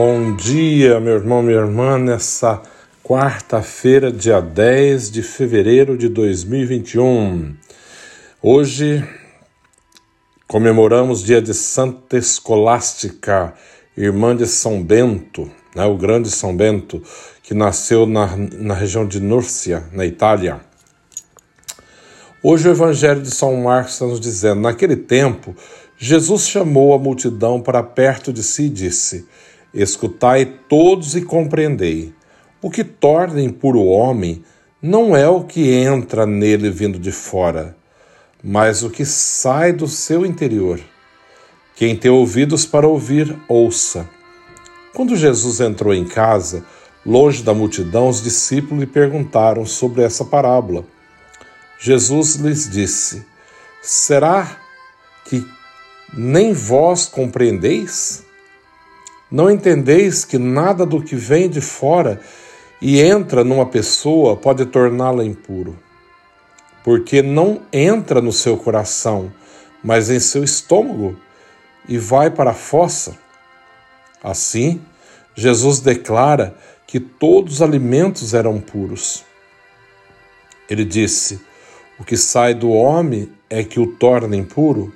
Bom dia, meu irmão, minha irmã, nessa quarta-feira, dia 10 de fevereiro de 2021. Hoje comemoramos dia de Santa Escolástica, irmã de São Bento, né, o grande São Bento, que nasceu na, na região de Núrcia, na Itália. Hoje o Evangelho de São Marcos está nos dizendo: naquele tempo, Jesus chamou a multidão para perto de si e disse: Escutai todos e compreendei. O que torna impuro o homem não é o que entra nele vindo de fora, mas o que sai do seu interior. Quem tem ouvidos para ouvir, ouça. Quando Jesus entrou em casa, longe da multidão, os discípulos lhe perguntaram sobre essa parábola. Jesus lhes disse: Será que nem vós compreendeis? Não entendeis que nada do que vem de fora e entra numa pessoa pode torná-la impuro? Porque não entra no seu coração, mas em seu estômago e vai para a fossa. Assim, Jesus declara que todos os alimentos eram puros. Ele disse: O que sai do homem é que o torna impuro,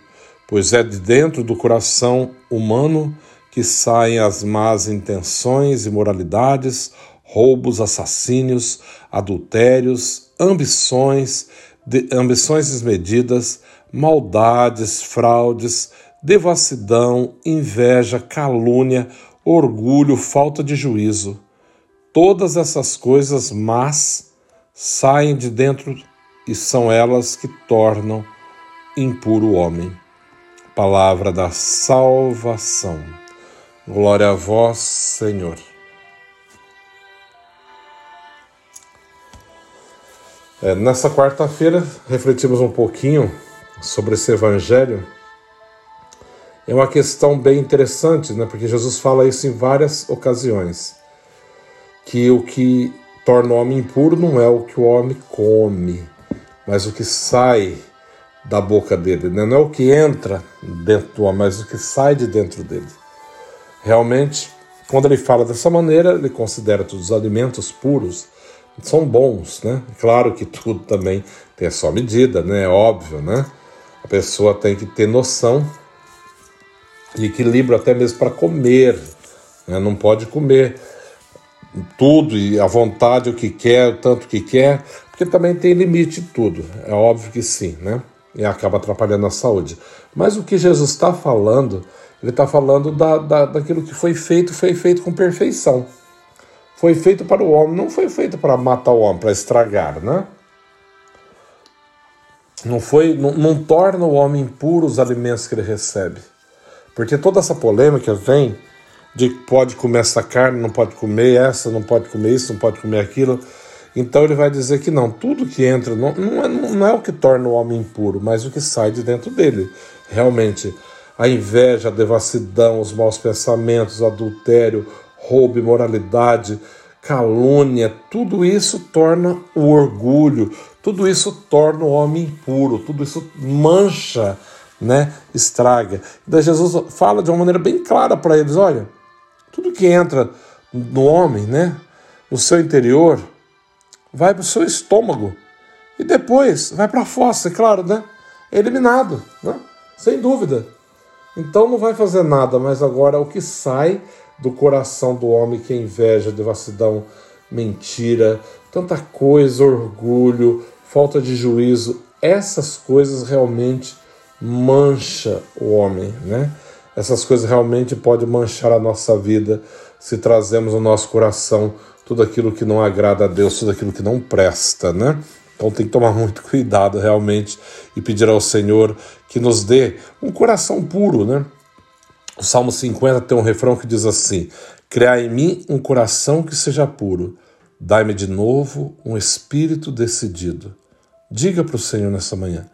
pois é de dentro do coração humano que saem as más intenções, imoralidades, roubos, assassínios, adultérios, ambições, de, ambições desmedidas, maldades, fraudes, devassidão, inveja, calúnia, orgulho, falta de juízo. Todas essas coisas más saem de dentro e são elas que tornam impuro o homem. Palavra da salvação. Glória a vós, Senhor. É, nessa quarta-feira, refletimos um pouquinho sobre esse evangelho. É uma questão bem interessante, né? porque Jesus fala isso em várias ocasiões. Que o que torna o homem impuro não é o que o homem come, mas o que sai da boca dele. Né? Não é o que entra dentro do homem, mas o que sai de dentro dele. Realmente, quando ele fala dessa maneira, ele considera todos os alimentos puros são bons, né? Claro que tudo também tem a sua medida, né? É óbvio, né? A pessoa tem que ter noção e equilíbrio até mesmo para comer, né? Não pode comer tudo e à vontade o que quer, o tanto que quer, porque também tem limite tudo. É óbvio que sim, né? E acaba atrapalhando a saúde. Mas o que Jesus está falando ele está falando da, da, daquilo que foi feito, foi feito com perfeição. Foi feito para o homem, não foi feito para matar o homem, para estragar, né? Não, foi, não, não torna o homem impuro os alimentos que ele recebe. Porque toda essa polêmica vem de que pode comer essa carne, não pode comer essa, não pode comer isso, não pode comer aquilo. Então ele vai dizer que não, tudo que entra não, não, é, não é o que torna o homem impuro, mas o que sai de dentro dele. Realmente, a inveja, a devassidão, os maus pensamentos, adultério, roubo, imoralidade, calúnia, tudo isso torna o orgulho, tudo isso torna o homem impuro, tudo isso mancha, né, estraga. Daí Jesus fala de uma maneira bem clara para eles, olha, tudo que entra no homem, né, no seu interior, vai para o seu estômago e depois vai para a fossa, é claro, né, é eliminado, né, sem dúvida. Então não vai fazer nada, mas agora o que sai do coração do homem que é inveja, devassidão, mentira, tanta coisa, orgulho, falta de juízo, essas coisas realmente mancha o homem, né? Essas coisas realmente podem manchar a nossa vida se trazemos no nosso coração tudo aquilo que não agrada a Deus, tudo aquilo que não presta, né? Então tem que tomar muito cuidado realmente e pedir ao Senhor que nos dê um coração puro, né? O Salmo 50 tem um refrão que diz assim: Criai em mim um coração que seja puro, dai-me de novo um espírito decidido. Diga para o Senhor nessa manhã: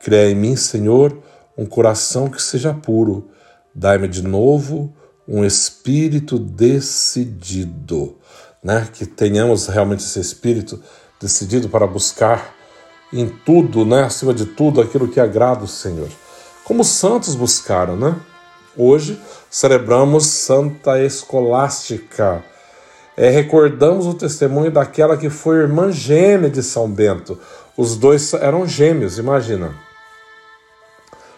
Criai em mim, Senhor, um coração que seja puro, dai-me de novo um espírito decidido. Né? Que tenhamos realmente esse espírito decidido para buscar em tudo, né, acima de tudo, aquilo que agrada o Senhor. Como os santos buscaram, né? Hoje celebramos Santa Escolástica. É, recordamos o testemunho daquela que foi irmã gêmea de São Bento. Os dois eram gêmeos, imagina.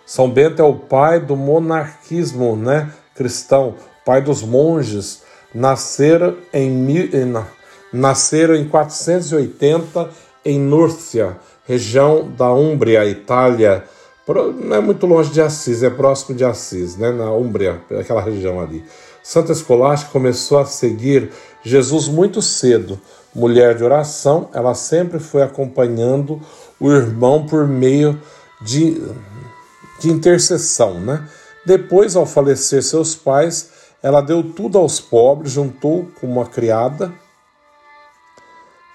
São Bento é o pai do monarquismo né, cristão, pai dos monges. Nasceram em, nasceram em 480 em Núrcia, região da Úmbria, Itália. Não é muito longe de Assis, é próximo de Assis, né, na Úmbria, aquela região ali. Santa Escolástica começou a seguir Jesus muito cedo. Mulher de oração, ela sempre foi acompanhando o irmão por meio de, de intercessão, né? Depois, ao falecer seus pais, ela deu tudo aos pobres, juntou com uma criada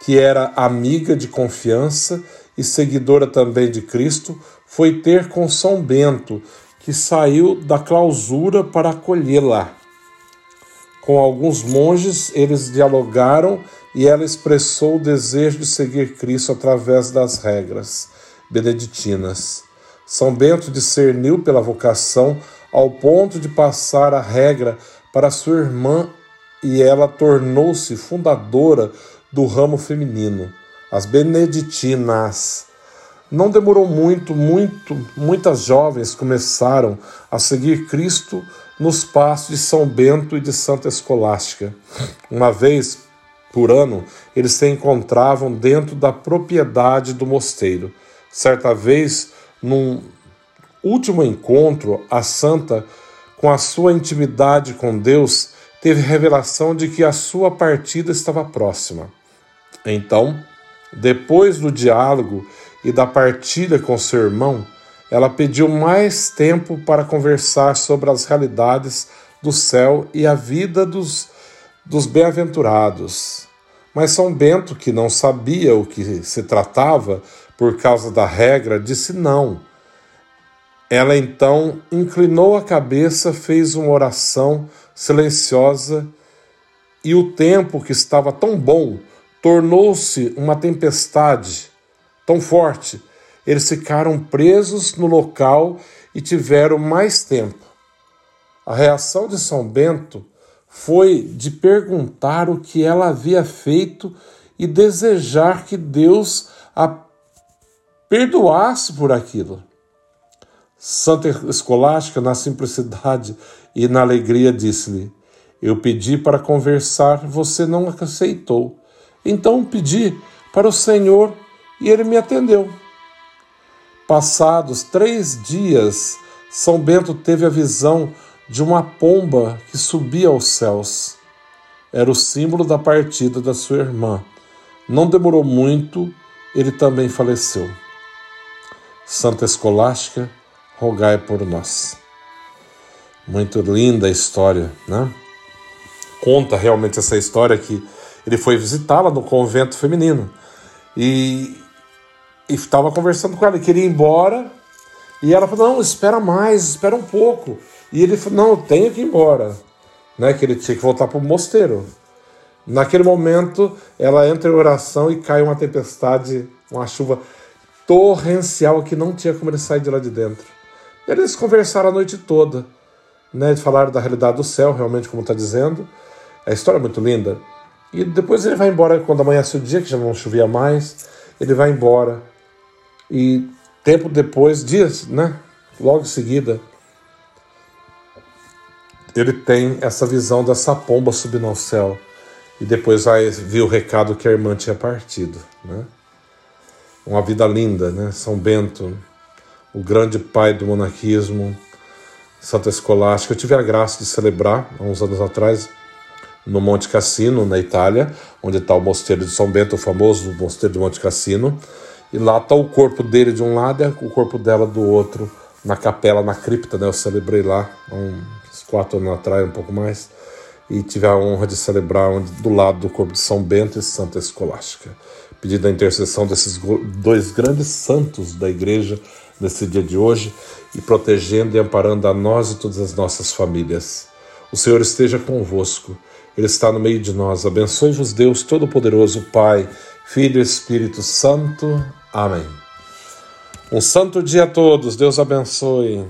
que era amiga de confiança e seguidora também de Cristo, foi ter com São Bento, que saiu da clausura para acolhê-la. Com alguns monges, eles dialogaram e ela expressou o desejo de seguir Cristo através das regras beneditinas. São Bento discerniu pela vocação ao ponto de passar a regra para sua irmã e ela tornou-se fundadora do ramo feminino, as beneditinas. Não demorou muito, muito, muitas jovens começaram a seguir Cristo nos passos de São Bento e de Santa Escolástica. Uma vez por ano, eles se encontravam dentro da propriedade do mosteiro. Certa vez, num último encontro, a santa, com a sua intimidade com Deus, teve revelação de que a sua partida estava próxima. Então, depois do diálogo e da partilha com seu irmão, ela pediu mais tempo para conversar sobre as realidades do céu e a vida dos, dos bem-aventurados. Mas São Bento, que não sabia o que se tratava por causa da regra, disse não. Ela então inclinou a cabeça, fez uma oração silenciosa e o tempo que estava tão bom tornou-se uma tempestade tão forte eles ficaram presos no local e tiveram mais tempo. A reação de São Bento foi de perguntar o que ela havia feito e desejar que Deus a perdoasse por aquilo. Santa Escolástica, na simplicidade e na alegria, disse-lhe: Eu pedi para conversar, você não aceitou. Então pedi para o Senhor e ele me atendeu. Passados três dias, São Bento teve a visão de uma pomba que subia aos céus. Era o símbolo da partida da sua irmã. Não demorou muito, ele também faleceu. Santa Escolástica, rogai por nós. Muito linda a história, né? Conta realmente essa história que ele foi visitá-la no convento feminino. E estava conversando com ela, queria ir embora. E ela falou: Não, espera mais, espera um pouco. E ele falou: Não, eu tenho que ir embora. Né, que ele tinha que voltar para o mosteiro. Naquele momento, ela entra em oração e cai uma tempestade, uma chuva torrencial que não tinha como ele sair de lá de dentro. Eles conversaram a noite toda, né, falaram da realidade do céu, realmente, como está dizendo. A história é muito linda. E depois ele vai embora quando amanhece o dia, que já não chovia mais. Ele vai embora. E tempo depois, dias, né? Logo em seguida, ele tem essa visão dessa pomba subindo ao céu. E depois vai ver o recado que a irmã tinha partido, né? Uma vida linda, né? São Bento, o grande pai do monarquismo, Santa Escolástica. Eu tive a graça de celebrar, há uns anos atrás, no Monte Cassino, na Itália, onde está o Mosteiro de São Bento, o famoso Mosteiro de Monte Cassino. E lá está o corpo dele de um lado e o corpo dela do outro, na capela, na cripta, né? Eu celebrei lá uns quatro anos atrás, um pouco mais, e tive a honra de celebrar do lado do corpo de São Bento e Santa Escolástica. Pedindo a intercessão desses dois grandes santos da igreja nesse dia de hoje e protegendo e amparando a nós e todas as nossas famílias. O Senhor esteja convosco, Ele está no meio de nós. Abençoe-vos, Deus Todo-Poderoso, Pai, Filho e Espírito Santo. Amém. Um santo dia a todos, Deus abençoe.